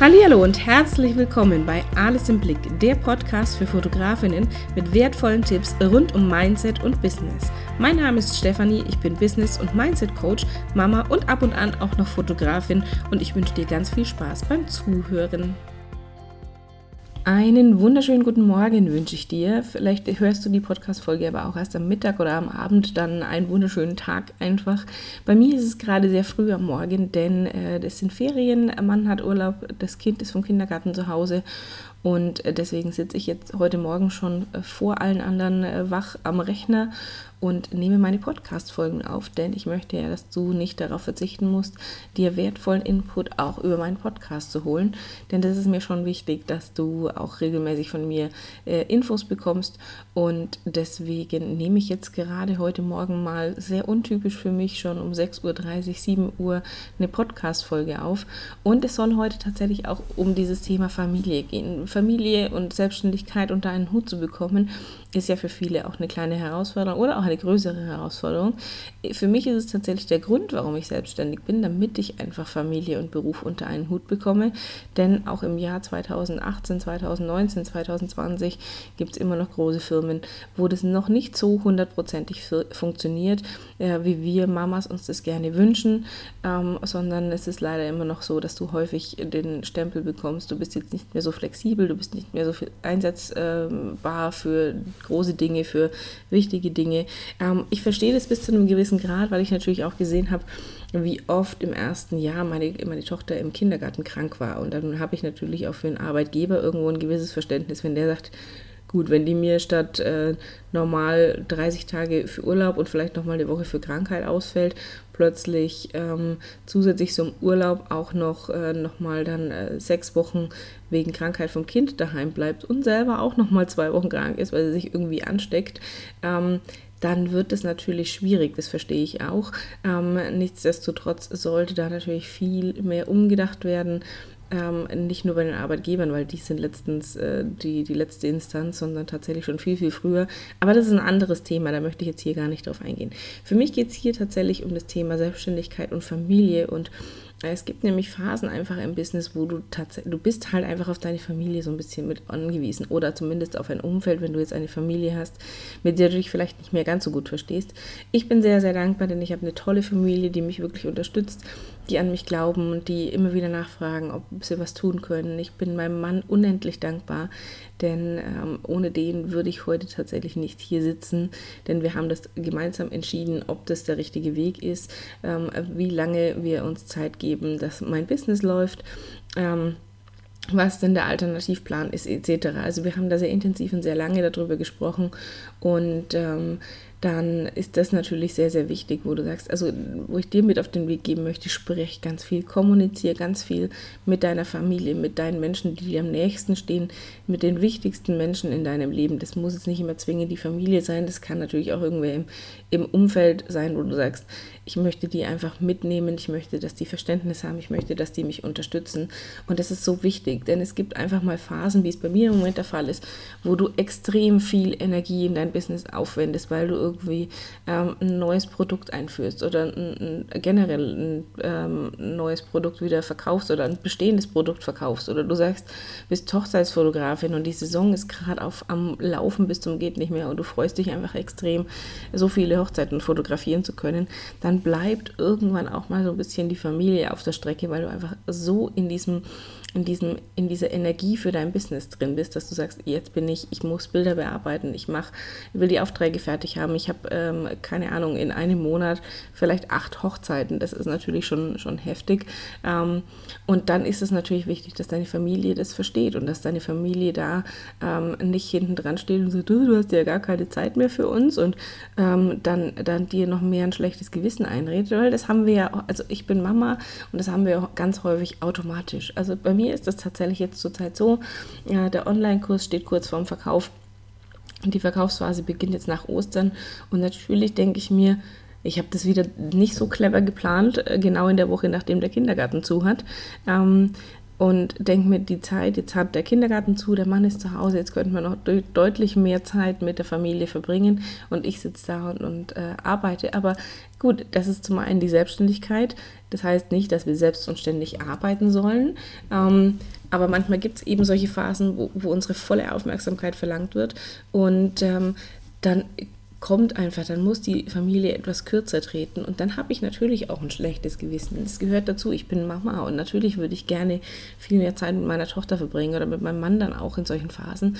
Hallo und herzlich willkommen bei Alles im Blick, der Podcast für Fotografinnen mit wertvollen Tipps rund um Mindset und Business. Mein Name ist Stefanie, ich bin Business- und Mindset-Coach, Mama und ab und an auch noch Fotografin und ich wünsche dir ganz viel Spaß beim Zuhören. Einen wunderschönen guten Morgen wünsche ich dir. Vielleicht hörst du die Podcast-Folge aber auch erst am Mittag oder am Abend, dann einen wunderschönen Tag einfach. Bei mir ist es gerade sehr früh am Morgen, denn äh, das sind Ferien, Mann hat Urlaub, das Kind ist vom Kindergarten zu Hause und äh, deswegen sitze ich jetzt heute Morgen schon äh, vor allen anderen äh, wach am Rechner und nehme meine Podcast-Folgen auf, denn ich möchte ja, dass du nicht darauf verzichten musst, dir wertvollen Input auch über meinen Podcast zu holen. Denn das ist mir schon wichtig, dass du auch regelmäßig von mir äh, Infos bekommst. Und deswegen nehme ich jetzt gerade heute Morgen mal sehr untypisch für mich schon um 6.30 Uhr, 7 Uhr eine Podcast-Folge auf. Und es soll heute tatsächlich auch um dieses Thema Familie gehen. Familie und Selbstständigkeit unter einen Hut zu bekommen ist ja für viele auch eine kleine Herausforderung oder auch eine größere Herausforderung. Für mich ist es tatsächlich der Grund, warum ich selbstständig bin, damit ich einfach Familie und Beruf unter einen Hut bekomme. Denn auch im Jahr 2018, 2019, 2020 gibt es immer noch große Firmen, wo das noch nicht so hundertprozentig funktioniert, äh, wie wir Mamas uns das gerne wünschen, ähm, sondern es ist leider immer noch so, dass du häufig den Stempel bekommst, du bist jetzt nicht mehr so flexibel, du bist nicht mehr so viel einsetzbar für große Dinge, für wichtige Dinge. Ähm, ich verstehe das bis zu einem gewissen Grad, weil ich natürlich auch gesehen habe, wie oft im ersten Jahr meine, meine Tochter im Kindergarten krank war. Und dann habe ich natürlich auch für einen Arbeitgeber irgendwo ein gewisses Verständnis, wenn der sagt, gut, wenn die mir statt äh, normal 30 Tage für Urlaub und vielleicht nochmal eine Woche für Krankheit ausfällt, plötzlich ähm, zusätzlich zum Urlaub auch noch, äh, nochmal dann äh, sechs Wochen wegen Krankheit vom Kind daheim bleibt und selber auch nochmal zwei Wochen krank ist, weil sie sich irgendwie ansteckt, ähm, dann wird es natürlich schwierig, das verstehe ich auch. Ähm, nichtsdestotrotz sollte da natürlich viel mehr umgedacht werden ähm, nicht nur bei den Arbeitgebern, weil die sind letztens äh, die, die letzte Instanz, sondern tatsächlich schon viel, viel früher. Aber das ist ein anderes Thema, da möchte ich jetzt hier gar nicht drauf eingehen. Für mich geht es hier tatsächlich um das Thema Selbstständigkeit und Familie und es gibt nämlich Phasen einfach im Business, wo du tatsächlich, du bist halt einfach auf deine Familie so ein bisschen mit angewiesen oder zumindest auf ein Umfeld, wenn du jetzt eine Familie hast, mit der du dich vielleicht nicht mehr ganz so gut verstehst. Ich bin sehr, sehr dankbar, denn ich habe eine tolle Familie, die mich wirklich unterstützt, die an mich glauben und die immer wieder nachfragen, ob sie was tun können. Ich bin meinem Mann unendlich dankbar, denn ähm, ohne den würde ich heute tatsächlich nicht hier sitzen, denn wir haben das gemeinsam entschieden, ob das der richtige Weg ist, ähm, wie lange wir uns Zeit geben, dass mein Business läuft. Ähm, was denn der Alternativplan ist, etc. Also wir haben da sehr intensiv und sehr lange darüber gesprochen und ähm, dann ist das natürlich sehr, sehr wichtig, wo du sagst, also wo ich dir mit auf den Weg geben möchte, sprich ganz viel, kommuniziere ganz viel mit deiner Familie, mit deinen Menschen, die dir am nächsten stehen, mit den wichtigsten Menschen in deinem Leben. Das muss jetzt nicht immer zwingend die Familie sein, das kann natürlich auch irgendwer im, im Umfeld sein, wo du sagst, ich möchte die einfach mitnehmen, ich möchte, dass die Verständnis haben, ich möchte, dass die mich unterstützen. Und das ist so wichtig, denn es gibt einfach mal Phasen, wie es bei mir im Moment der Fall ist, wo du extrem viel Energie in dein Business aufwendest, weil du irgendwie ähm, ein neues Produkt einführst oder ein, ein, generell ein ähm, neues Produkt wieder verkaufst oder ein bestehendes Produkt verkaufst oder du sagst, bist Hochzeitsfotografin und die Saison ist gerade auf am Laufen bis zum geht nicht mehr und du freust dich einfach extrem, so viele Hochzeiten fotografieren zu können, dann bleibt irgendwann auch mal so ein bisschen die Familie auf der Strecke, weil du einfach so in diesem in, diesem, in dieser Energie für dein Business drin bist, dass du sagst, jetzt bin ich, ich muss Bilder bearbeiten, ich mache, will die Aufträge fertig haben, ich habe, ähm, keine Ahnung, in einem Monat vielleicht acht Hochzeiten, das ist natürlich schon, schon heftig. Ähm, und dann ist es natürlich wichtig, dass deine Familie das versteht und dass deine Familie da ähm, nicht hinten dran steht und sagt, du, du hast ja gar keine Zeit mehr für uns und ähm, dann, dann dir noch mehr ein schlechtes Gewissen einredet, weil das haben wir ja, also ich bin Mama und das haben wir ganz häufig automatisch. Also bei mir ist das tatsächlich jetzt zurzeit so. Ja, der Online-Kurs steht kurz vorm Verkauf. Die Verkaufsphase beginnt jetzt nach Ostern. Und natürlich denke ich mir, ich habe das wieder nicht so clever geplant, äh, genau in der Woche, nachdem der Kindergarten zu hat. Ähm, und denke mir, die Zeit, jetzt hat der Kindergarten zu, der Mann ist zu Hause, jetzt könnten wir noch de deutlich mehr Zeit mit der Familie verbringen und ich sitze da und, und äh, arbeite. Aber gut, das ist zum einen die Selbstständigkeit. Das heißt nicht, dass wir selbst und ständig arbeiten sollen. Ähm, aber manchmal gibt es eben solche Phasen, wo, wo, unsere volle Aufmerksamkeit verlangt wird. Und ähm, dann kommt einfach, dann muss die Familie etwas kürzer treten und dann habe ich natürlich auch ein schlechtes Gewissen. Das gehört dazu, ich bin Mama und natürlich würde ich gerne viel mehr Zeit mit meiner Tochter verbringen oder mit meinem Mann dann auch in solchen Phasen.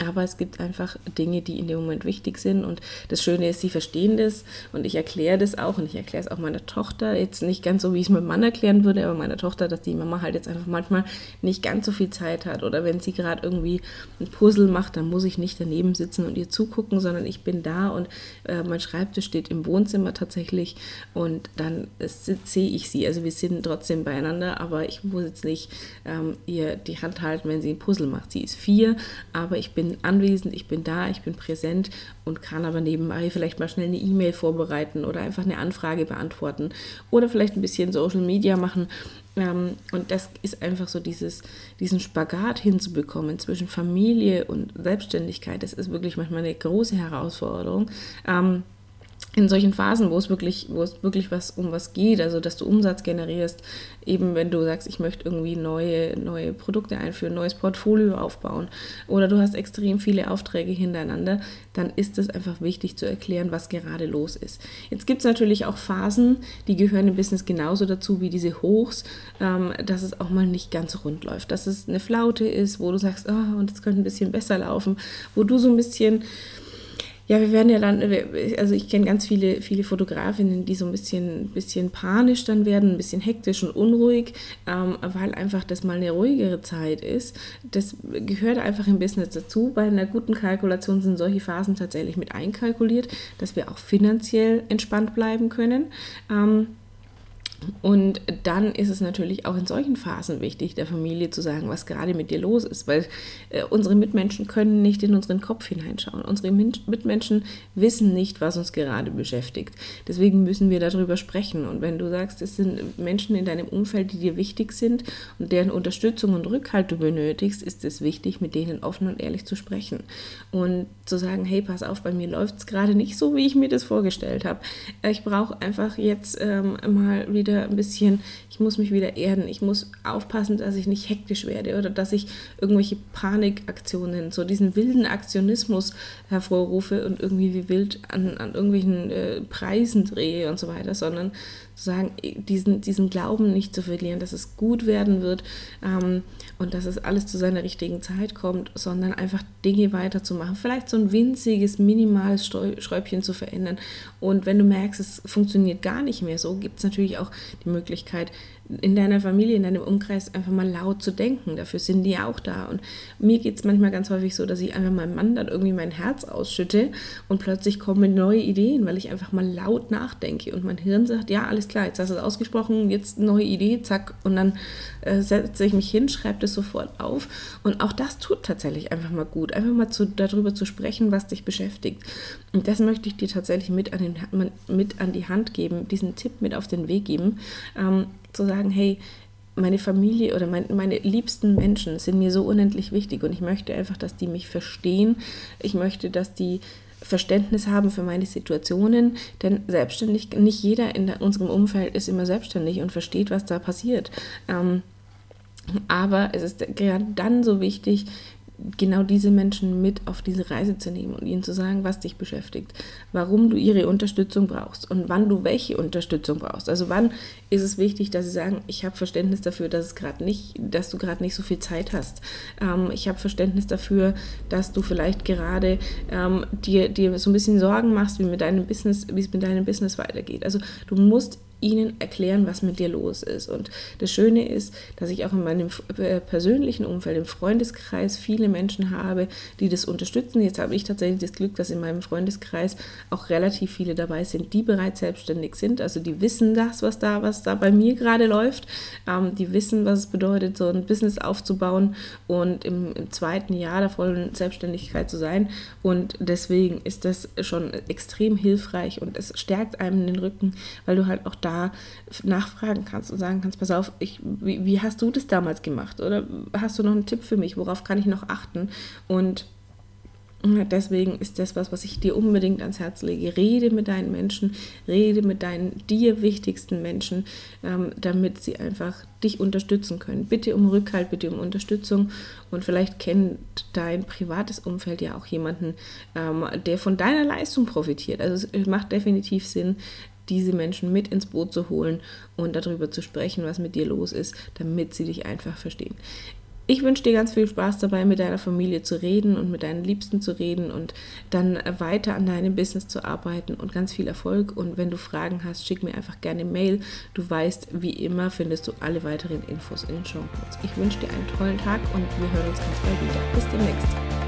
Aber es gibt einfach Dinge, die in dem Moment wichtig sind. Und das Schöne ist, sie verstehen das und ich erkläre das auch. Und ich erkläre es auch meiner Tochter. Jetzt nicht ganz so, wie ich es meinem Mann erklären würde, aber meiner Tochter, dass die Mama halt jetzt einfach manchmal nicht ganz so viel Zeit hat. Oder wenn sie gerade irgendwie ein Puzzle macht, dann muss ich nicht daneben sitzen und ihr zugucken, sondern ich bin da und äh, mein Schreibtisch steht im Wohnzimmer tatsächlich. Und dann sehe ich sie. Also wir sind trotzdem beieinander, aber ich muss jetzt nicht ähm, ihr die Hand halten, wenn sie ein Puzzle macht. Sie ist vier, aber ich bin bin anwesend, ich bin da, ich bin präsent und kann aber nebenbei vielleicht mal schnell eine E-Mail vorbereiten oder einfach eine Anfrage beantworten oder vielleicht ein bisschen Social Media machen. Ähm, und das ist einfach so dieses, diesen Spagat hinzubekommen zwischen Familie und Selbstständigkeit. Das ist wirklich manchmal eine große Herausforderung. In solchen Phasen, wo es wirklich, wo es wirklich was um was geht, also dass du Umsatz generierst, eben wenn du sagst, ich möchte irgendwie neue, neue Produkte einführen, neues Portfolio aufbauen oder du hast extrem viele Aufträge hintereinander, dann ist es einfach wichtig zu erklären, was gerade los ist. Jetzt gibt es natürlich auch Phasen, die gehören im Business genauso dazu wie diese Hochs, ähm, dass es auch mal nicht ganz rund läuft, dass es eine Flaute ist, wo du sagst, oh, und es könnte ein bisschen besser laufen, wo du so ein bisschen ja, wir werden ja dann, also ich kenne ganz viele, viele Fotografinnen, die so ein bisschen, bisschen panisch dann werden, ein bisschen hektisch und unruhig, ähm, weil einfach das mal eine ruhigere Zeit ist. Das gehört einfach im Business dazu. Bei einer guten Kalkulation sind solche Phasen tatsächlich mit einkalkuliert, dass wir auch finanziell entspannt bleiben können. Ähm, und dann ist es natürlich auch in solchen Phasen wichtig, der Familie zu sagen, was gerade mit dir los ist, weil äh, unsere Mitmenschen können nicht in unseren Kopf hineinschauen. Unsere Mitmenschen wissen nicht, was uns gerade beschäftigt. Deswegen müssen wir darüber sprechen. Und wenn du sagst, es sind Menschen in deinem Umfeld, die dir wichtig sind und deren Unterstützung und Rückhalt du benötigst, ist es wichtig, mit denen offen und ehrlich zu sprechen. Und zu sagen, hey, pass auf, bei mir läuft es gerade nicht so, wie ich mir das vorgestellt habe. Ich brauche einfach jetzt ähm, mal wieder wieder ein bisschen, ich muss mich wieder erden, ich muss aufpassen, dass ich nicht hektisch werde oder dass ich irgendwelche Panikaktionen, so diesen wilden Aktionismus hervorrufe und irgendwie wie wild an, an irgendwelchen äh, Preisen drehe und so weiter, sondern zu sagen, diesen, diesen Glauben nicht zu verlieren, dass es gut werden wird ähm, und dass es alles zu seiner richtigen Zeit kommt, sondern einfach Dinge weiterzumachen. Vielleicht so ein winziges, minimales Schräubchen zu verändern. Und wenn du merkst, es funktioniert gar nicht mehr so, gibt es natürlich auch die Möglichkeit, in deiner Familie, in deinem Umkreis einfach mal laut zu denken. Dafür sind die auch da. Und mir geht es manchmal ganz häufig so, dass ich einfach meinem Mann dann irgendwie mein Herz ausschütte und plötzlich kommen neue Ideen, weil ich einfach mal laut nachdenke und mein Hirn sagt, ja, alles klar, jetzt hast du es ausgesprochen, jetzt neue Idee, zack. Und dann äh, setze ich mich hin, schreibe das sofort auf. Und auch das tut tatsächlich einfach mal gut, einfach mal zu, darüber zu sprechen, was dich beschäftigt. Und das möchte ich dir tatsächlich mit an, den, mit an die Hand geben, diesen Tipp mit auf den Weg geben. Ähm, zu sagen, hey, meine Familie oder mein, meine liebsten Menschen sind mir so unendlich wichtig und ich möchte einfach, dass die mich verstehen. Ich möchte, dass die Verständnis haben für meine Situationen, denn selbstständig, nicht jeder in unserem Umfeld ist immer selbstständig und versteht, was da passiert. Ähm, aber es ist gerade dann so wichtig, genau diese Menschen mit auf diese Reise zu nehmen und ihnen zu sagen, was dich beschäftigt, warum du ihre Unterstützung brauchst und wann du welche Unterstützung brauchst. Also wann ist es wichtig, dass sie sagen, ich habe Verständnis dafür, dass es gerade nicht, dass du gerade nicht so viel Zeit hast. Ähm, ich habe Verständnis dafür, dass du vielleicht gerade ähm, dir, dir so ein bisschen Sorgen machst, wie mit deinem Business, wie es mit deinem Business weitergeht. Also du musst ihnen erklären, was mit dir los ist. Und das Schöne ist, dass ich auch in meinem äh, persönlichen Umfeld, im Freundeskreis, viele Menschen habe, die das unterstützen. Jetzt habe ich tatsächlich das Glück, dass in meinem Freundeskreis auch relativ viele dabei sind, die bereits selbstständig sind. Also die wissen das, was da, was da bei mir gerade läuft. Ähm, die wissen, was es bedeutet, so ein Business aufzubauen und im, im zweiten Jahr der vollen Selbstständigkeit zu sein. Und deswegen ist das schon extrem hilfreich und es stärkt einem den Rücken, weil du halt auch da nachfragen kannst und sagen kannst, pass auf, ich, wie, wie hast du das damals gemacht? Oder hast du noch einen Tipp für mich? Worauf kann ich noch achten? Und Deswegen ist das was, was ich dir unbedingt ans Herz lege. Rede mit deinen Menschen, rede mit deinen dir wichtigsten Menschen, ähm, damit sie einfach dich unterstützen können. Bitte um Rückhalt, bitte um Unterstützung und vielleicht kennt dein privates Umfeld ja auch jemanden, ähm, der von deiner Leistung profitiert. Also es macht definitiv Sinn, diese Menschen mit ins Boot zu holen und darüber zu sprechen, was mit dir los ist, damit sie dich einfach verstehen. Ich wünsche dir ganz viel Spaß dabei, mit deiner Familie zu reden und mit deinen Liebsten zu reden und dann weiter an deinem Business zu arbeiten und ganz viel Erfolg. Und wenn du Fragen hast, schick mir einfach gerne Mail. Du weißt, wie immer findest du alle weiteren Infos in den Show Notes. Ich wünsche dir einen tollen Tag und wir hören uns ganz bald wieder. Bis demnächst.